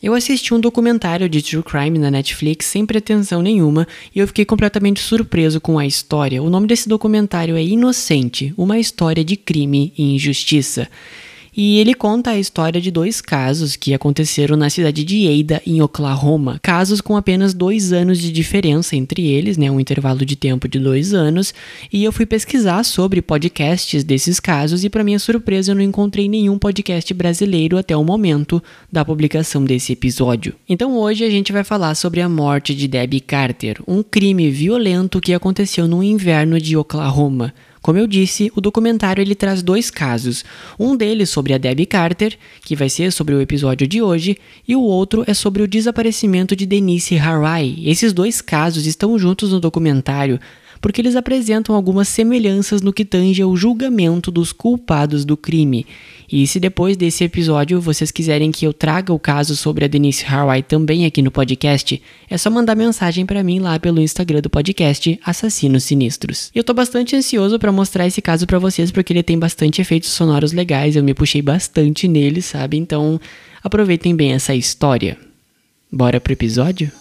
Eu assisti um documentário de True Crime na Netflix sem pretensão nenhuma e eu fiquei completamente surpreso com a história. O nome desse documentário é Inocente Uma História de Crime e Injustiça. E ele conta a história de dois casos que aconteceram na cidade de Ada, em Oklahoma. Casos com apenas dois anos de diferença entre eles, né? Um intervalo de tempo de dois anos. E eu fui pesquisar sobre podcasts desses casos e, para minha surpresa, eu não encontrei nenhum podcast brasileiro até o momento da publicação desse episódio. Então hoje a gente vai falar sobre a morte de Debbie Carter, um crime violento que aconteceu no inverno de Oklahoma. Como eu disse, o documentário ele traz dois casos. Um deles sobre a Debbie Carter, que vai ser sobre o episódio de hoje, e o outro é sobre o desaparecimento de Denise Harai. Esses dois casos estão juntos no documentário, porque eles apresentam algumas semelhanças no que tange ao julgamento dos culpados do crime. E se depois desse episódio vocês quiserem que eu traga o caso sobre a Denise Harway também aqui no podcast, é só mandar mensagem para mim lá pelo Instagram do podcast Assassinos Sinistros. Eu tô bastante ansioso para mostrar esse caso para vocês porque ele tem bastante efeitos sonoros legais, eu me puxei bastante nele, sabe? Então, aproveitem bem essa história. Bora pro episódio?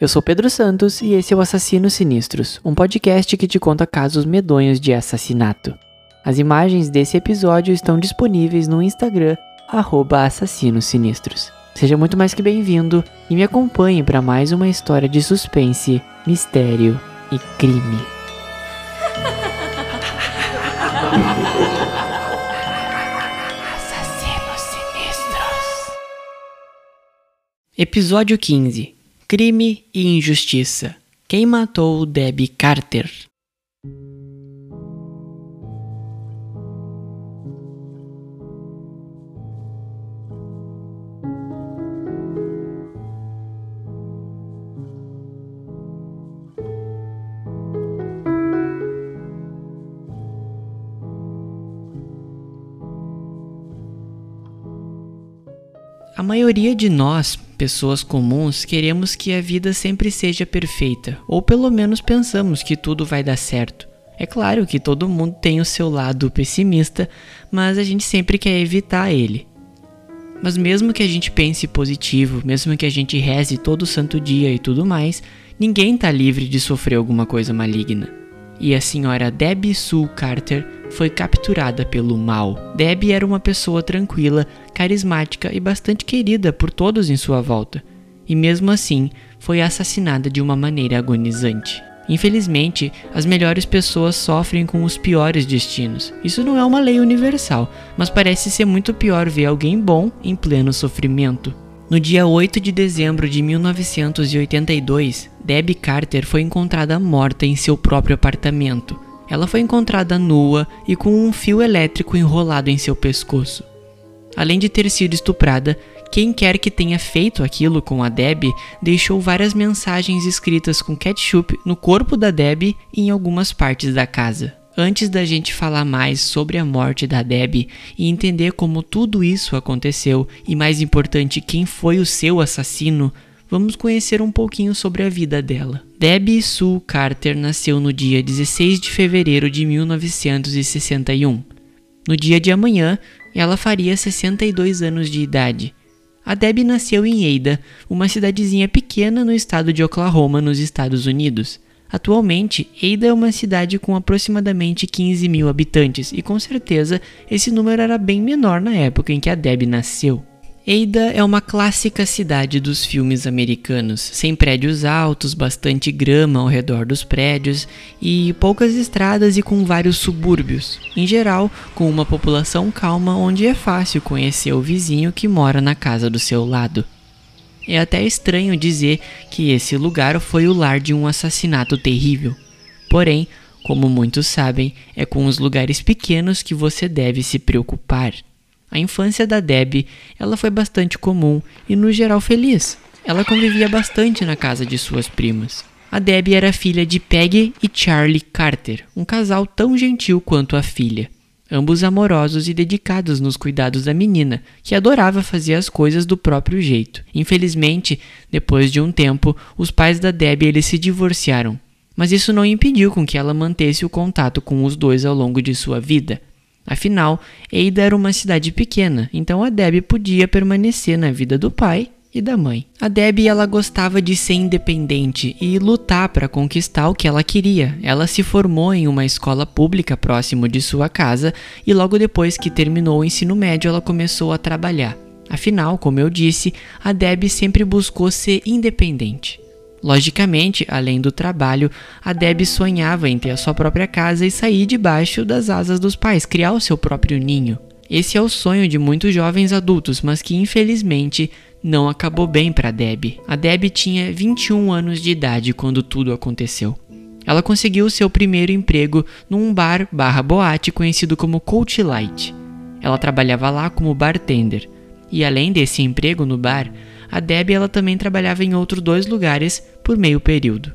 Eu sou Pedro Santos e esse é o Assassinos Sinistros, um podcast que te conta casos medonhos de assassinato. As imagens desse episódio estão disponíveis no Instagram, @assassinossinistros. Seja muito mais que bem-vindo e me acompanhe para mais uma história de suspense, mistério e crime. Assassinos Sinistros. Episódio 15 Crime e Injustiça. Quem matou Debbie Carter? Maioria de nós pessoas comuns, queremos que a vida sempre seja perfeita, ou pelo menos pensamos que tudo vai dar certo. É claro que todo mundo tem o seu lado pessimista, mas a gente sempre quer evitar ele. Mas mesmo que a gente pense positivo, mesmo que a gente reze todo santo dia e tudo mais, ninguém está livre de sofrer alguma coisa maligna. E a senhora Debbie Sue Carter foi capturada pelo mal. Debbie era uma pessoa tranquila, carismática e bastante querida por todos em sua volta, e mesmo assim foi assassinada de uma maneira agonizante. Infelizmente, as melhores pessoas sofrem com os piores destinos. Isso não é uma lei universal, mas parece ser muito pior ver alguém bom em pleno sofrimento. No dia 8 de dezembro de 1982, Debbie Carter foi encontrada morta em seu próprio apartamento ela foi encontrada nua e com um fio elétrico enrolado em seu pescoço. Além de ter sido estuprada, quem quer que tenha feito aquilo com a Debbie deixou várias mensagens escritas com ketchup no corpo da Debbie e em algumas partes da casa. Antes da gente falar mais sobre a morte da Debbie e entender como tudo isso aconteceu e mais importante, quem foi o seu assassino, vamos conhecer um pouquinho sobre a vida dela. Debbie Sue Carter nasceu no dia 16 de fevereiro de 1961. No dia de amanhã, ela faria 62 anos de idade. A Debbie nasceu em Ada, uma cidadezinha pequena no estado de Oklahoma, nos Estados Unidos. Atualmente, Ada é uma cidade com aproximadamente 15 mil habitantes e com certeza esse número era bem menor na época em que a Debbie nasceu. Ada é uma clássica cidade dos filmes americanos, sem prédios altos, bastante grama ao redor dos prédios e poucas estradas e com vários subúrbios. Em geral, com uma população calma onde é fácil conhecer o vizinho que mora na casa do seu lado. É até estranho dizer que esse lugar foi o lar de um assassinato terrível. Porém, como muitos sabem, é com os lugares pequenos que você deve se preocupar. A infância da Debbie, ela foi bastante comum e no geral feliz. Ela convivia bastante na casa de suas primas. A Debbie era filha de Peggy e Charlie Carter, um casal tão gentil quanto a filha. Ambos amorosos e dedicados nos cuidados da menina, que adorava fazer as coisas do próprio jeito. Infelizmente, depois de um tempo, os pais da Debbie eles se divorciaram, mas isso não impediu com que ela mantesse o contato com os dois ao longo de sua vida. Afinal, Eida era uma cidade pequena, então a Debbie podia permanecer na vida do pai e da mãe. A Debbie ela gostava de ser independente e lutar para conquistar o que ela queria. Ela se formou em uma escola pública próximo de sua casa e logo depois que terminou o ensino médio ela começou a trabalhar. Afinal, como eu disse, a Debbie sempre buscou ser independente. Logicamente, além do trabalho, a Debbie sonhava em ter a sua própria casa e sair debaixo das asas dos pais, criar o seu próprio ninho. Esse é o sonho de muitos jovens adultos, mas que infelizmente não acabou bem para Debbie. A Debbie tinha 21 anos de idade quando tudo aconteceu. Ela conseguiu seu primeiro emprego num bar barra boate conhecido como Coach Light. Ela trabalhava lá como bartender. E além desse emprego no bar, a Debbie ela também trabalhava em outros dois lugares por meio período.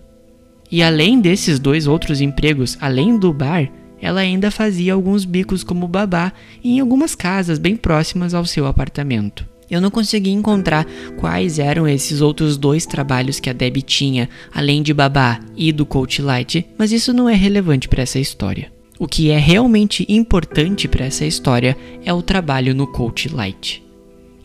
E além desses dois outros empregos, além do bar, ela ainda fazia alguns bicos como babá em algumas casas bem próximas ao seu apartamento. Eu não consegui encontrar quais eram esses outros dois trabalhos que a Debbie tinha, além de babá e do coach light, mas isso não é relevante para essa história. O que é realmente importante para essa história é o trabalho no coach light.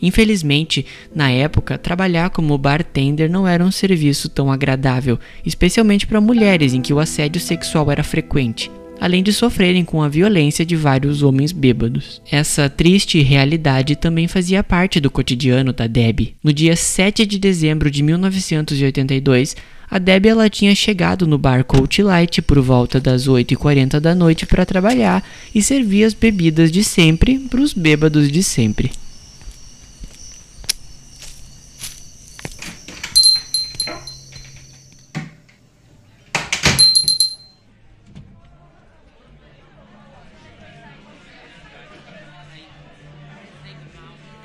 Infelizmente, na época, trabalhar como bartender não era um serviço tão agradável, especialmente para mulheres em que o assédio sexual era frequente além de sofrerem com a violência de vários homens bêbados. Essa triste realidade também fazia parte do cotidiano da Debbie. No dia 7 de dezembro de 1982, a Debbie ela tinha chegado no bar Coach Light por volta das 8h40 da noite para trabalhar e servir as bebidas de sempre para os bêbados de sempre.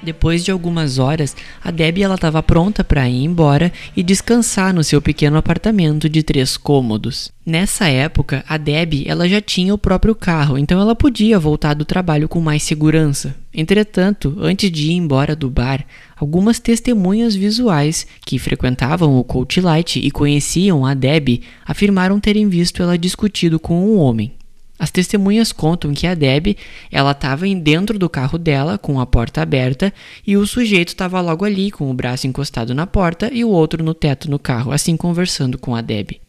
Depois de algumas horas, a Debbie estava pronta para ir embora e descansar no seu pequeno apartamento de três cômodos. Nessa época, a Debbie ela já tinha o próprio carro, então ela podia voltar do trabalho com mais segurança. Entretanto, antes de ir embora do bar, algumas testemunhas visuais que frequentavam o Coach Light e conheciam a Debbie afirmaram terem visto ela discutido com um homem. As testemunhas contam que a Deb ela estava dentro do carro dela com a porta aberta e o sujeito estava logo ali com o braço encostado na porta e o outro no teto no carro, assim conversando com a Deb.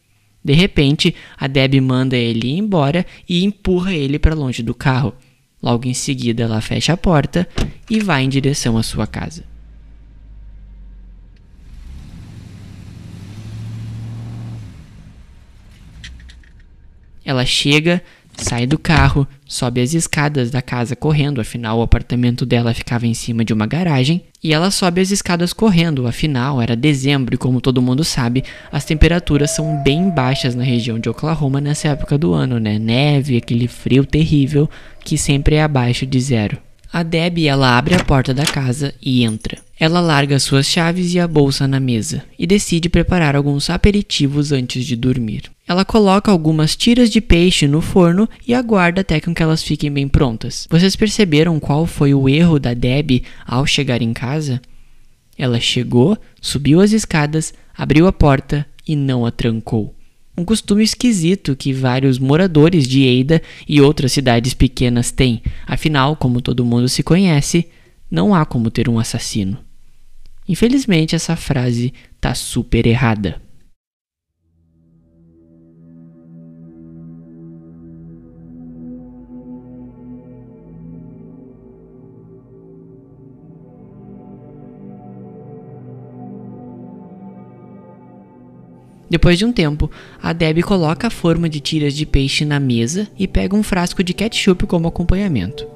De repente, a Deb manda ele embora e empurra ele para longe do carro. Logo em seguida, ela fecha a porta e vai em direção à sua casa. Ela chega, sai do carro, sobe as escadas da casa correndo, afinal o apartamento dela ficava em cima de uma garagem, e ela sobe as escadas correndo, afinal era dezembro e como todo mundo sabe, as temperaturas são bem baixas na região de Oklahoma nessa época do ano, né? Neve, aquele frio terrível que sempre é abaixo de zero. A Debbie ela abre a porta da casa e entra. Ela larga suas chaves e a bolsa na mesa e decide preparar alguns aperitivos antes de dormir. Ela coloca algumas tiras de peixe no forno e aguarda até que elas fiquem bem prontas. Vocês perceberam qual foi o erro da Debbie ao chegar em casa? Ela chegou, subiu as escadas, abriu a porta e não a trancou um costume esquisito que vários moradores de Eida e outras cidades pequenas têm. Afinal, como todo mundo se conhece, não há como ter um assassino. Infelizmente, essa frase tá super errada. Depois de um tempo, a Debbie coloca a forma de tiras de peixe na mesa e pega um frasco de ketchup como acompanhamento.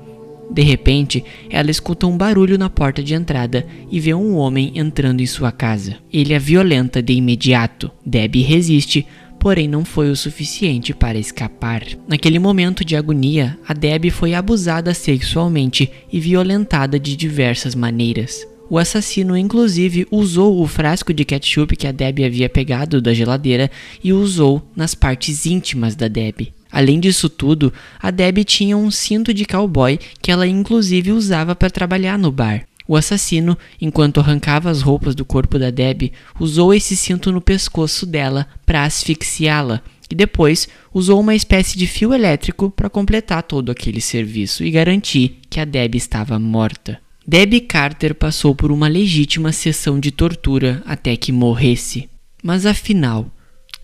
De repente, ela escuta um barulho na porta de entrada e vê um homem entrando em sua casa. Ele a violenta de imediato. Debbie resiste, porém não foi o suficiente para escapar. Naquele momento de agonia, a Debbie foi abusada sexualmente e violentada de diversas maneiras. O assassino, inclusive, usou o frasco de ketchup que a Debbie havia pegado da geladeira e usou nas partes íntimas da Debbie. Além disso tudo, a Debbie tinha um cinto de cowboy que ela inclusive usava para trabalhar no bar. O assassino, enquanto arrancava as roupas do corpo da Debbie, usou esse cinto no pescoço dela para asfixiá-la e depois usou uma espécie de fio elétrico para completar todo aquele serviço e garantir que a Debbie estava morta. Debbie Carter passou por uma legítima sessão de tortura até que morresse. Mas afinal,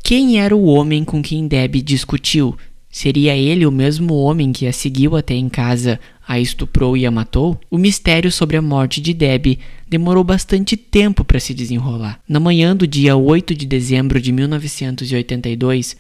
quem era o homem com quem Debbie discutiu? Seria ele o mesmo homem que a seguiu até em casa, a estuprou e a matou? O mistério sobre a morte de Debbie demorou bastante tempo para se desenrolar. Na manhã do dia 8 de dezembro de 1982,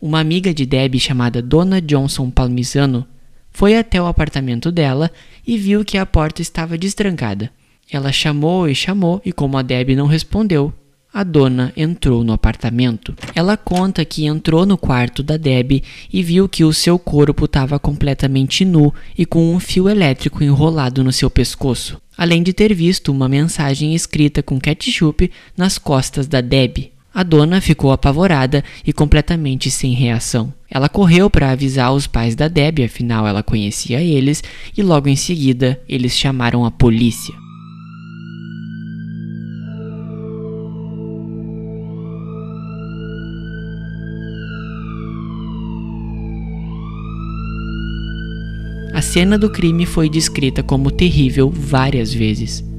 uma amiga de Debbie chamada Donna Johnson Palmisano foi até o apartamento dela e viu que a porta estava destrancada. Ela chamou e chamou, e como a Debbie não respondeu, a dona entrou no apartamento. Ela conta que entrou no quarto da Debbie e viu que o seu corpo estava completamente nu e com um fio elétrico enrolado no seu pescoço, além de ter visto uma mensagem escrita com ketchup nas costas da Debbie. A dona ficou apavorada e completamente sem reação. Ela correu para avisar os pais da Debbie, afinal ela conhecia eles, e logo em seguida eles chamaram a polícia. A cena do crime foi descrita como terrível várias vezes.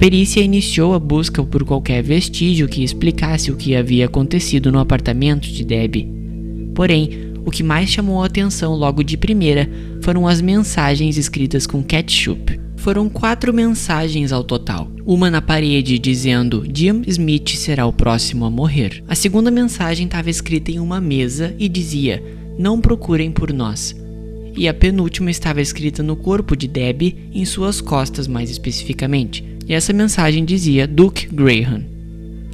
Perícia iniciou a busca por qualquer vestígio que explicasse o que havia acontecido no apartamento de Debbie. Porém, o que mais chamou a atenção logo de primeira foram as mensagens escritas com ketchup. Foram quatro mensagens ao total. Uma na parede dizendo Jim Smith será o próximo a morrer. A segunda mensagem estava escrita em uma mesa e dizia: Não procurem por nós. E a penúltima estava escrita no corpo de Debbie, em suas costas mais especificamente e essa mensagem dizia Duke Graham.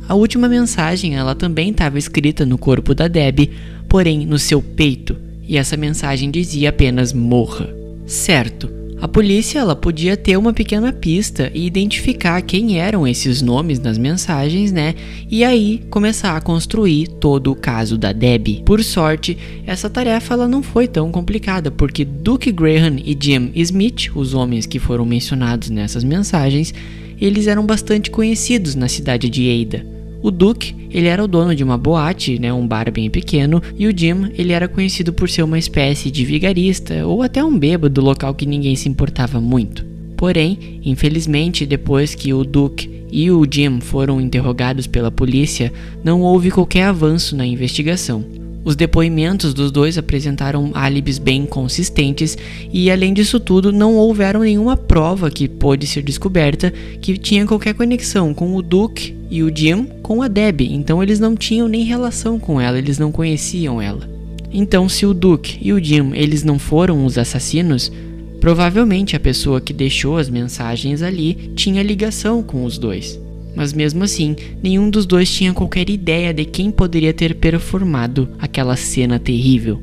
A última mensagem ela também estava escrita no corpo da Debbie, porém no seu peito, e essa mensagem dizia apenas morra. Certo, a polícia ela podia ter uma pequena pista e identificar quem eram esses nomes nas mensagens, né? E aí começar a construir todo o caso da Debbie. Por sorte, essa tarefa ela não foi tão complicada, porque Duke Graham e Jim Smith, os homens que foram mencionados nessas mensagens, eles eram bastante conhecidos na cidade de Eida. O Duke, ele era o dono de uma boate, né, um bar bem pequeno, e o Jim, ele era conhecido por ser uma espécie de vigarista ou até um bêbado do local que ninguém se importava muito. Porém, infelizmente, depois que o Duke e o Jim foram interrogados pela polícia, não houve qualquer avanço na investigação. Os depoimentos dos dois apresentaram álibis bem consistentes e, além disso tudo, não houveram nenhuma prova que pôde ser descoberta que tinha qualquer conexão com o Duke e o Jim com a Debbie, então eles não tinham nem relação com ela, eles não conheciam ela. Então, se o Duke e o Jim eles não foram os assassinos, provavelmente a pessoa que deixou as mensagens ali tinha ligação com os dois mas mesmo assim, nenhum dos dois tinha qualquer ideia de quem poderia ter performado aquela cena terrível.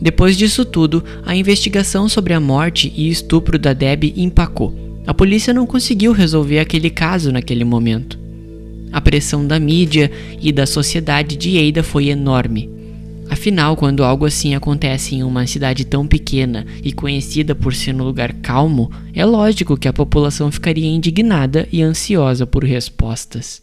Depois disso tudo, a investigação sobre a morte e estupro da Deb empacou. A polícia não conseguiu resolver aquele caso naquele momento. A pressão da mídia e da sociedade de Eida foi enorme. Afinal, quando algo assim acontece em uma cidade tão pequena e conhecida por ser um lugar calmo, é lógico que a população ficaria indignada e ansiosa por respostas.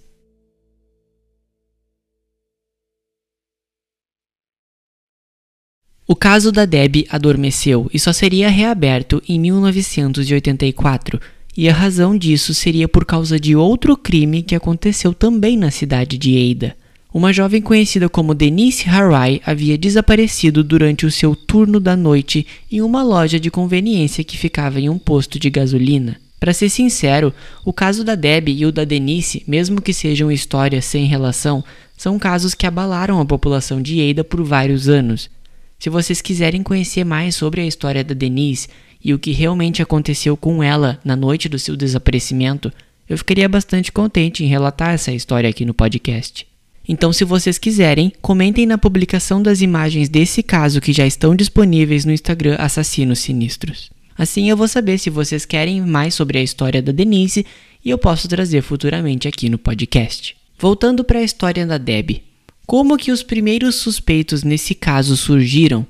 O caso da Deb adormeceu e só seria reaberto em 1984, e a razão disso seria por causa de outro crime que aconteceu também na cidade de Eida. Uma jovem conhecida como Denise Harai havia desaparecido durante o seu turno da noite em uma loja de conveniência que ficava em um posto de gasolina. Para ser sincero, o caso da Deb e o da Denise, mesmo que sejam histórias sem relação, são casos que abalaram a população de Eida por vários anos. Se vocês quiserem conhecer mais sobre a história da Denise e o que realmente aconteceu com ela na noite do seu desaparecimento, eu ficaria bastante contente em relatar essa história aqui no podcast. Então, se vocês quiserem, comentem na publicação das imagens desse caso que já estão disponíveis no Instagram Assassinos Sinistros. Assim eu vou saber se vocês querem mais sobre a história da Denise e eu posso trazer futuramente aqui no podcast. Voltando para a história da Deb. Como que os primeiros suspeitos nesse caso surgiram?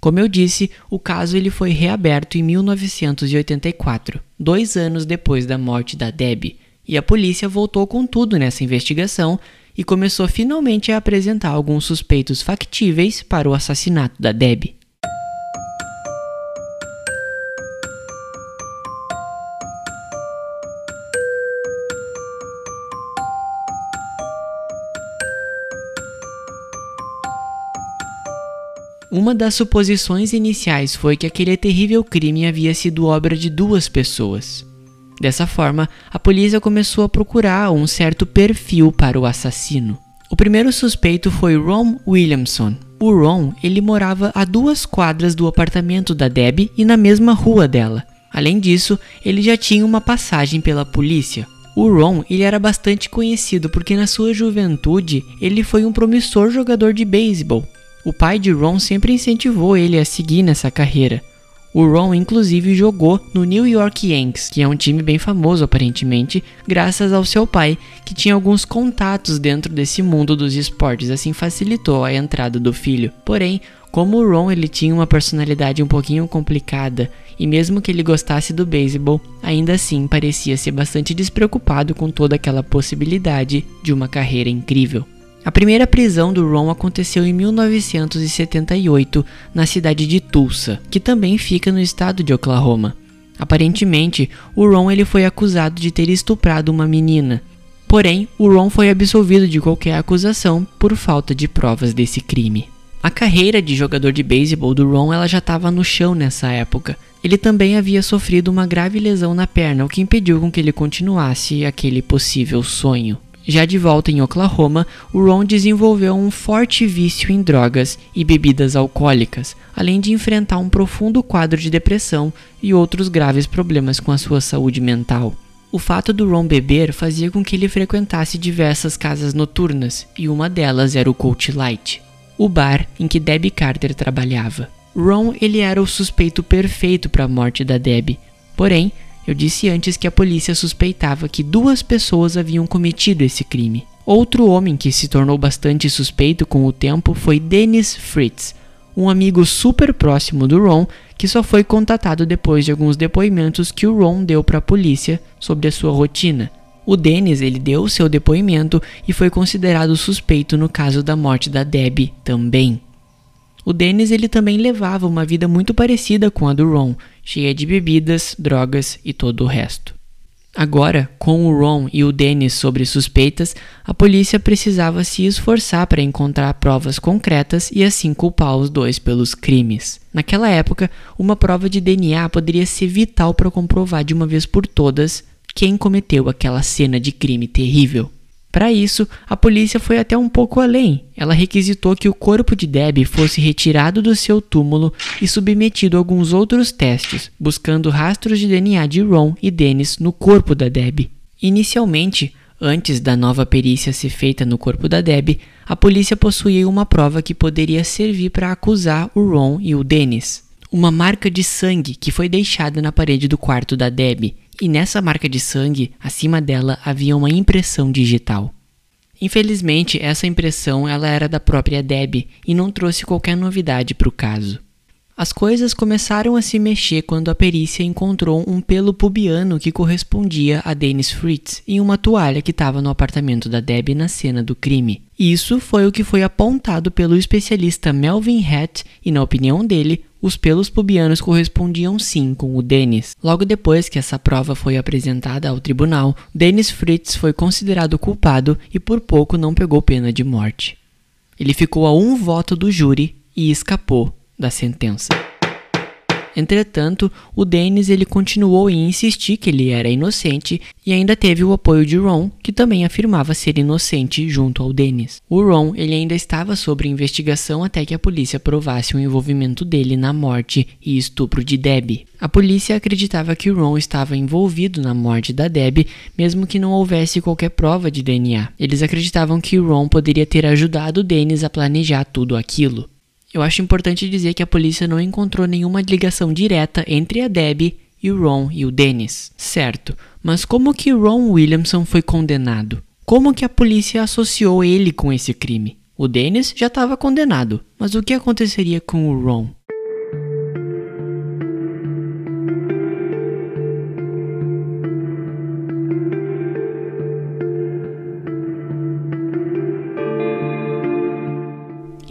Como eu disse, o caso ele foi reaberto em 1984, dois anos depois da morte da Debbie, e a polícia voltou com tudo nessa investigação e começou finalmente a apresentar alguns suspeitos factíveis para o assassinato da Debbie. Uma das suposições iniciais foi que aquele terrível crime havia sido obra de duas pessoas. Dessa forma, a polícia começou a procurar um certo perfil para o assassino. O primeiro suspeito foi Ron Williamson. O Ron, ele morava a duas quadras do apartamento da Debbie e na mesma rua dela. Além disso, ele já tinha uma passagem pela polícia. O Ron, ele era bastante conhecido porque na sua juventude ele foi um promissor jogador de beisebol o pai de Ron sempre incentivou ele a seguir nessa carreira. O Ron, inclusive, jogou no New York Yankees, que é um time bem famoso aparentemente, graças ao seu pai, que tinha alguns contatos dentro desse mundo dos esportes, assim facilitou a entrada do filho. Porém, como o Ron ele tinha uma personalidade um pouquinho complicada e mesmo que ele gostasse do beisebol, ainda assim parecia ser bastante despreocupado com toda aquela possibilidade de uma carreira incrível. A primeira prisão do Ron aconteceu em 1978 na cidade de Tulsa, que também fica no estado de Oklahoma. Aparentemente, o Ron ele foi acusado de ter estuprado uma menina. Porém, o Ron foi absolvido de qualquer acusação por falta de provas desse crime. A carreira de jogador de beisebol do Ron ela já estava no chão nessa época. Ele também havia sofrido uma grave lesão na perna, o que impediu com que ele continuasse aquele possível sonho. Já de volta em Oklahoma, o Ron desenvolveu um forte vício em drogas e bebidas alcoólicas, além de enfrentar um profundo quadro de depressão e outros graves problemas com a sua saúde mental. O fato do Ron beber fazia com que ele frequentasse diversas casas noturnas, e uma delas era o Coach Light, o bar em que Debbie Carter trabalhava. Ron ele era o suspeito perfeito para a morte da Debbie, porém eu disse antes que a polícia suspeitava que duas pessoas haviam cometido esse crime. Outro homem que se tornou bastante suspeito com o tempo foi Dennis Fritz, um amigo super próximo do Ron que só foi contatado depois de alguns depoimentos que o Ron deu para a polícia sobre a sua rotina. O Dennis ele deu seu depoimento e foi considerado suspeito no caso da morte da Debbie também. O Dennis ele também levava uma vida muito parecida com a do Ron, cheia de bebidas, drogas e todo o resto. Agora, com o Ron e o Dennis sobre suspeitas, a polícia precisava se esforçar para encontrar provas concretas e assim culpar os dois pelos crimes. Naquela época, uma prova de DNA poderia ser vital para comprovar de uma vez por todas quem cometeu aquela cena de crime terrível. Para isso, a polícia foi até um pouco além. Ela requisitou que o corpo de Debbie fosse retirado do seu túmulo e submetido a alguns outros testes, buscando rastros de DNA de Ron e Dennis no corpo da Debbie. Inicialmente, antes da nova perícia ser feita no corpo da Debbie, a polícia possuía uma prova que poderia servir para acusar o Ron e o Dennis. Uma marca de sangue que foi deixada na parede do quarto da Debbie e nessa marca de sangue, acima dela havia uma impressão digital. Infelizmente, essa impressão ela era da própria Debbie e não trouxe qualquer novidade para o caso. As coisas começaram a se mexer quando a perícia encontrou um pelo pubiano que correspondia a Dennis Fritz em uma toalha que estava no apartamento da Debbie na cena do crime. Isso foi o que foi apontado pelo especialista Melvin Hatt e, na opinião dele, os pelos pubianos correspondiam sim com o Dennis. Logo depois que essa prova foi apresentada ao tribunal, Dennis Fritz foi considerado culpado e por pouco não pegou pena de morte. Ele ficou a um voto do júri e escapou da sentença. Entretanto, o Dennis ele continuou em insistir que ele era inocente e ainda teve o apoio de Ron, que também afirmava ser inocente junto ao Dennis. O Ron ele ainda estava sob investigação até que a polícia provasse o envolvimento dele na morte e estupro de Debbie. A polícia acreditava que Ron estava envolvido na morte da Debbie, mesmo que não houvesse qualquer prova de DNA. Eles acreditavam que Ron poderia ter ajudado Dennis a planejar tudo aquilo. Eu acho importante dizer que a polícia não encontrou nenhuma ligação direta entre a Debbie e o Ron e o Dennis. Certo, mas como que Ron Williamson foi condenado? Como que a polícia associou ele com esse crime? O Dennis já estava condenado, mas o que aconteceria com o Ron?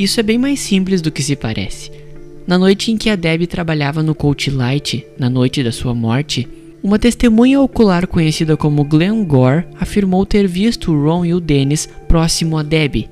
Isso é bem mais simples do que se parece. Na noite em que a Debbie trabalhava no Coach Light, na noite da sua morte, uma testemunha ocular conhecida como Glenn Gore afirmou ter visto o Ron e o Dennis próximo a Debbie.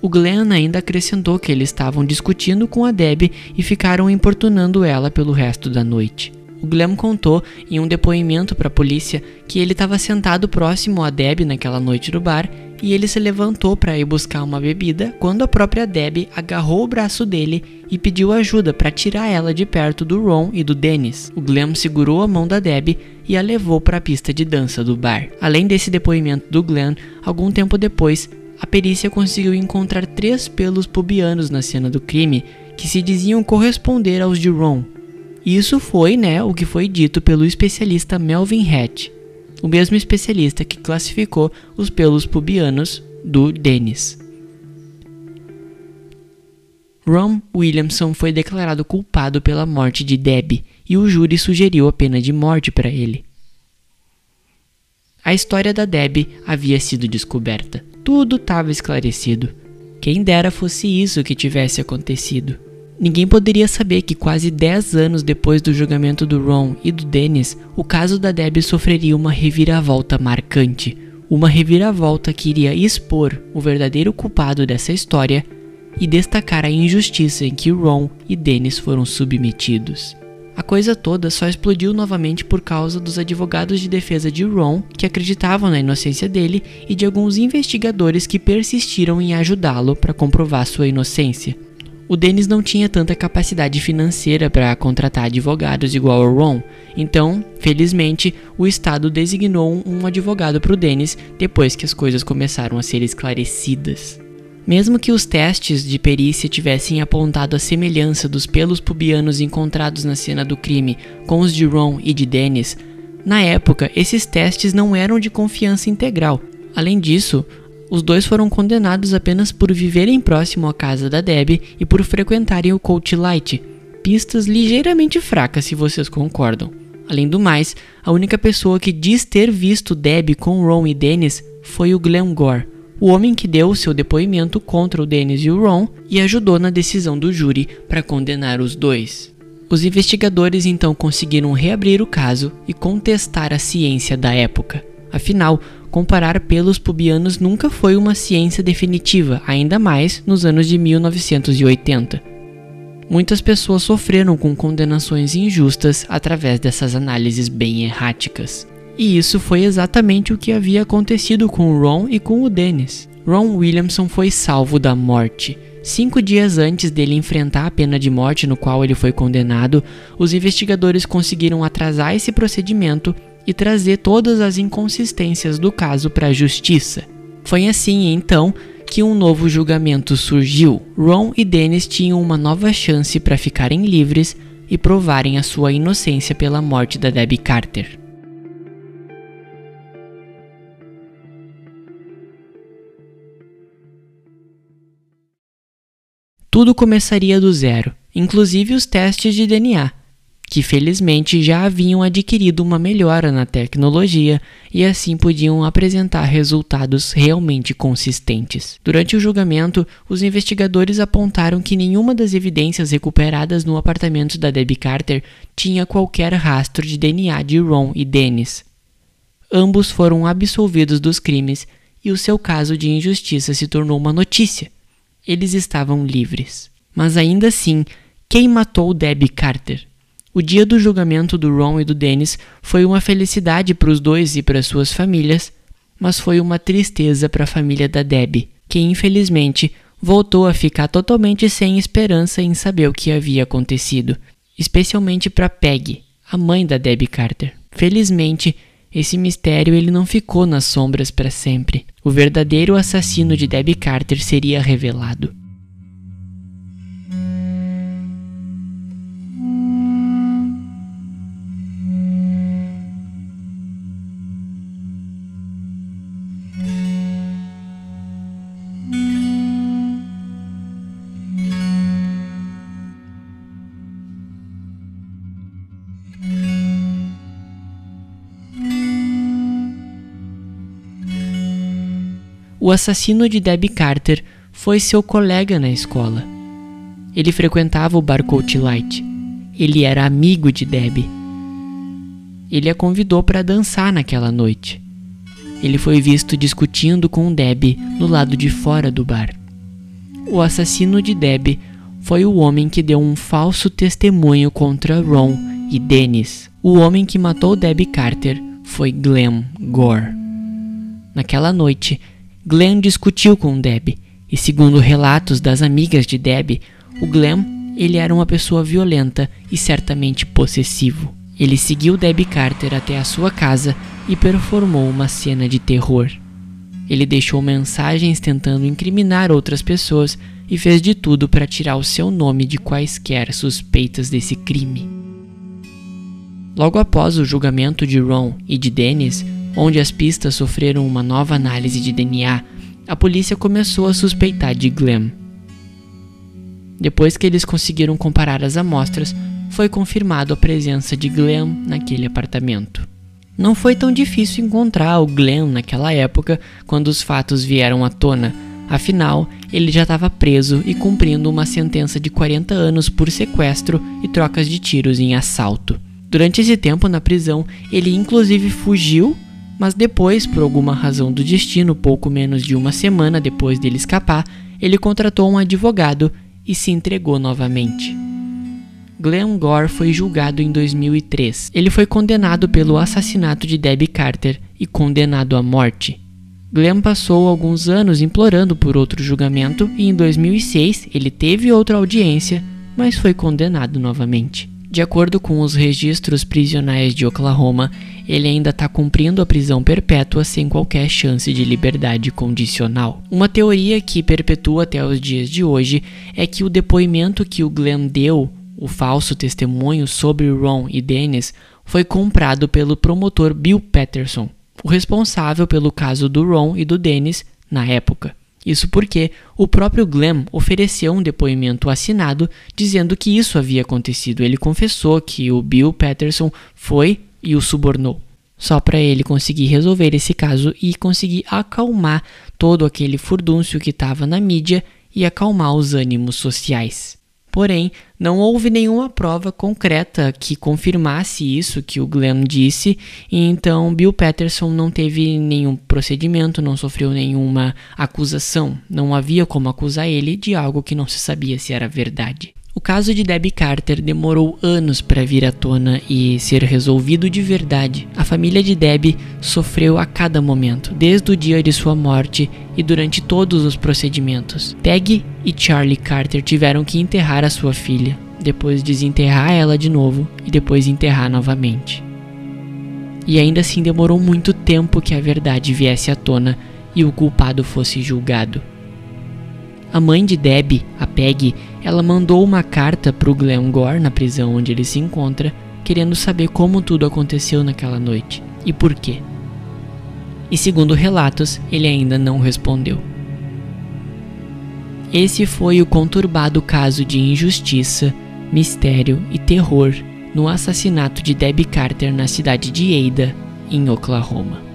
O Glenn ainda acrescentou que eles estavam discutindo com a Debbie e ficaram importunando ela pelo resto da noite. O Glenn contou em um depoimento para a polícia que ele estava sentado próximo a Deb naquela noite no bar e ele se levantou para ir buscar uma bebida quando a própria Deb agarrou o braço dele e pediu ajuda para tirar ela de perto do Ron e do Dennis. O Glenn segurou a mão da Deb e a levou para a pista de dança do bar. Além desse depoimento do Glenn, algum tempo depois, a perícia conseguiu encontrar três pelos pubianos na cena do crime que se diziam corresponder aos de Ron, isso foi, né, o que foi dito pelo especialista Melvin Hatch, o mesmo especialista que classificou os pelos pubianos do Dennis. Ron Williamson foi declarado culpado pela morte de Debbie e o júri sugeriu a pena de morte para ele. A história da Debbie havia sido descoberta. Tudo estava esclarecido. Quem dera fosse isso que tivesse acontecido. Ninguém poderia saber que quase 10 anos depois do julgamento do Ron e do Dennis, o caso da Debbie sofreria uma reviravolta marcante. Uma reviravolta que iria expor o verdadeiro culpado dessa história e destacar a injustiça em que Ron e Dennis foram submetidos. A coisa toda só explodiu novamente por causa dos advogados de defesa de Ron, que acreditavam na inocência dele, e de alguns investigadores que persistiram em ajudá-lo para comprovar sua inocência. O Dennis não tinha tanta capacidade financeira para contratar advogados igual ao Ron, então, felizmente, o Estado designou um advogado para o Dennis depois que as coisas começaram a ser esclarecidas. Mesmo que os testes de perícia tivessem apontado a semelhança dos pelos pubianos encontrados na cena do crime com os de Ron e de Dennis, na época esses testes não eram de confiança integral. Além disso, os dois foram condenados apenas por viverem próximo à casa da Deb e por frequentarem o Coach Light, pistas ligeiramente fracas se vocês concordam. Além do mais, a única pessoa que diz ter visto Deb com Ron e Dennis foi o Glenn Gore, o homem que deu seu depoimento contra o Dennis e o Ron e ajudou na decisão do júri para condenar os dois. Os investigadores então conseguiram reabrir o caso e contestar a ciência da época. Afinal, comparar pelos pubianos nunca foi uma ciência definitiva, ainda mais nos anos de 1980. Muitas pessoas sofreram com condenações injustas através dessas análises bem erráticas. E isso foi exatamente o que havia acontecido com o Ron e com o Dennis. Ron Williamson foi salvo da morte. Cinco dias antes dele enfrentar a pena de morte no qual ele foi condenado, os investigadores conseguiram atrasar esse procedimento e trazer todas as inconsistências do caso para a justiça. Foi assim, então, que um novo julgamento surgiu. Ron e Dennis tinham uma nova chance para ficarem livres e provarem a sua inocência pela morte da Debbie Carter. Tudo começaria do zero, inclusive os testes de DNA, que felizmente já haviam adquirido uma melhora na tecnologia e assim podiam apresentar resultados realmente consistentes. Durante o julgamento, os investigadores apontaram que nenhuma das evidências recuperadas no apartamento da Debbie Carter tinha qualquer rastro de DNA de Ron e Dennis. Ambos foram absolvidos dos crimes e o seu caso de injustiça se tornou uma notícia. Eles estavam livres. Mas ainda assim, quem matou Debbie Carter? O dia do julgamento do Ron e do Dennis foi uma felicidade para os dois e para suas famílias, mas foi uma tristeza para a família da Debbie, que infelizmente voltou a ficar totalmente sem esperança em saber o que havia acontecido, especialmente para Peggy, a mãe da Debbie Carter. Felizmente, esse mistério ele não ficou nas sombras para sempre. O verdadeiro assassino de Debbie Carter seria revelado. O assassino de Debbie Carter foi seu colega na escola. Ele frequentava o bar Coach Light. Ele era amigo de Debbie. Ele a convidou para dançar naquela noite. Ele foi visto discutindo com Debbie no lado de fora do bar. O assassino de Debbie foi o homem que deu um falso testemunho contra Ron e Dennis. O homem que matou Debbie Carter foi Glenn Gore. Naquela noite, Glenn discutiu com Debbie, e segundo relatos das amigas de Debbie, o Glenn ele era uma pessoa violenta e certamente possessivo. Ele seguiu Debbie Carter até a sua casa e performou uma cena de terror. Ele deixou mensagens tentando incriminar outras pessoas e fez de tudo para tirar o seu nome de quaisquer suspeitas desse crime. Logo após o julgamento de Ron e de Dennis, onde as pistas sofreram uma nova análise de DNA, a polícia começou a suspeitar de Glenn. Depois que eles conseguiram comparar as amostras, foi confirmado a presença de Glenn naquele apartamento. Não foi tão difícil encontrar o Glenn naquela época quando os fatos vieram à tona, afinal, ele já estava preso e cumprindo uma sentença de 40 anos por sequestro e trocas de tiros em assalto. Durante esse tempo na prisão, ele inclusive fugiu, mas depois, por alguma razão do destino, pouco menos de uma semana depois dele escapar, ele contratou um advogado e se entregou novamente. Glenn Gore foi julgado em 2003. Ele foi condenado pelo assassinato de Debbie Carter e condenado à morte. Glenn passou alguns anos implorando por outro julgamento e em 2006 ele teve outra audiência, mas foi condenado novamente. De acordo com os registros prisionais de Oklahoma, ele ainda está cumprindo a prisão perpétua sem qualquer chance de liberdade condicional. Uma teoria que perpetua até os dias de hoje é que o depoimento que o Glenn deu o falso testemunho sobre Ron e Dennis foi comprado pelo promotor Bill Patterson, o responsável pelo caso do Ron e do Dennis na época. Isso porque o próprio Glenn ofereceu um depoimento assinado dizendo que isso havia acontecido. Ele confessou que o Bill Patterson foi e o subornou. Só para ele conseguir resolver esse caso e conseguir acalmar todo aquele furdúncio que estava na mídia e acalmar os ânimos sociais. Porém, não houve nenhuma prova concreta que confirmasse isso que o Glenn disse, e então Bill Patterson não teve nenhum procedimento, não sofreu nenhuma acusação, não havia como acusar ele de algo que não se sabia se era verdade. O caso de Debbie Carter demorou anos para vir à tona e ser resolvido de verdade. A família de Debbie sofreu a cada momento, desde o dia de sua morte e durante todos os procedimentos. Peggy e Charlie Carter tiveram que enterrar a sua filha, depois desenterrar ela de novo e depois enterrar novamente. E ainda assim demorou muito tempo que a verdade viesse à tona e o culpado fosse julgado. A mãe de Debbie, a Peggy, ela mandou uma carta para o Glenn na prisão onde ele se encontra, querendo saber como tudo aconteceu naquela noite e por quê. E segundo relatos, ele ainda não respondeu. Esse foi o conturbado caso de injustiça, mistério e terror no assassinato de Debbie Carter na cidade de Ada, em Oklahoma.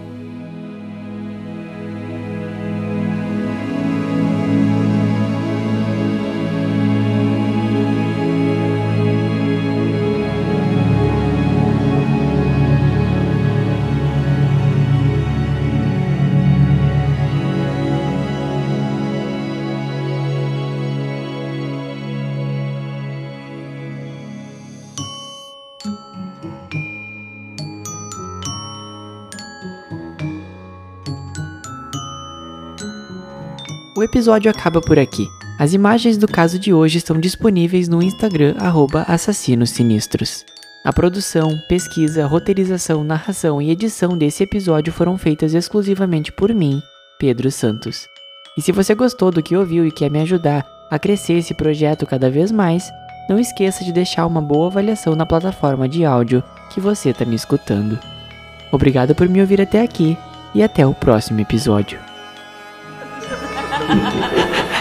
O episódio acaba por aqui. As imagens do caso de hoje estão disponíveis no Instagram @assassinossinistros. A produção, pesquisa, roteirização, narração e edição desse episódio foram feitas exclusivamente por mim, Pedro Santos. E se você gostou do que ouviu e quer me ajudar a crescer esse projeto cada vez mais, não esqueça de deixar uma boa avaliação na plataforma de áudio que você está me escutando. Obrigado por me ouvir até aqui e até o próximo episódio. Thank you.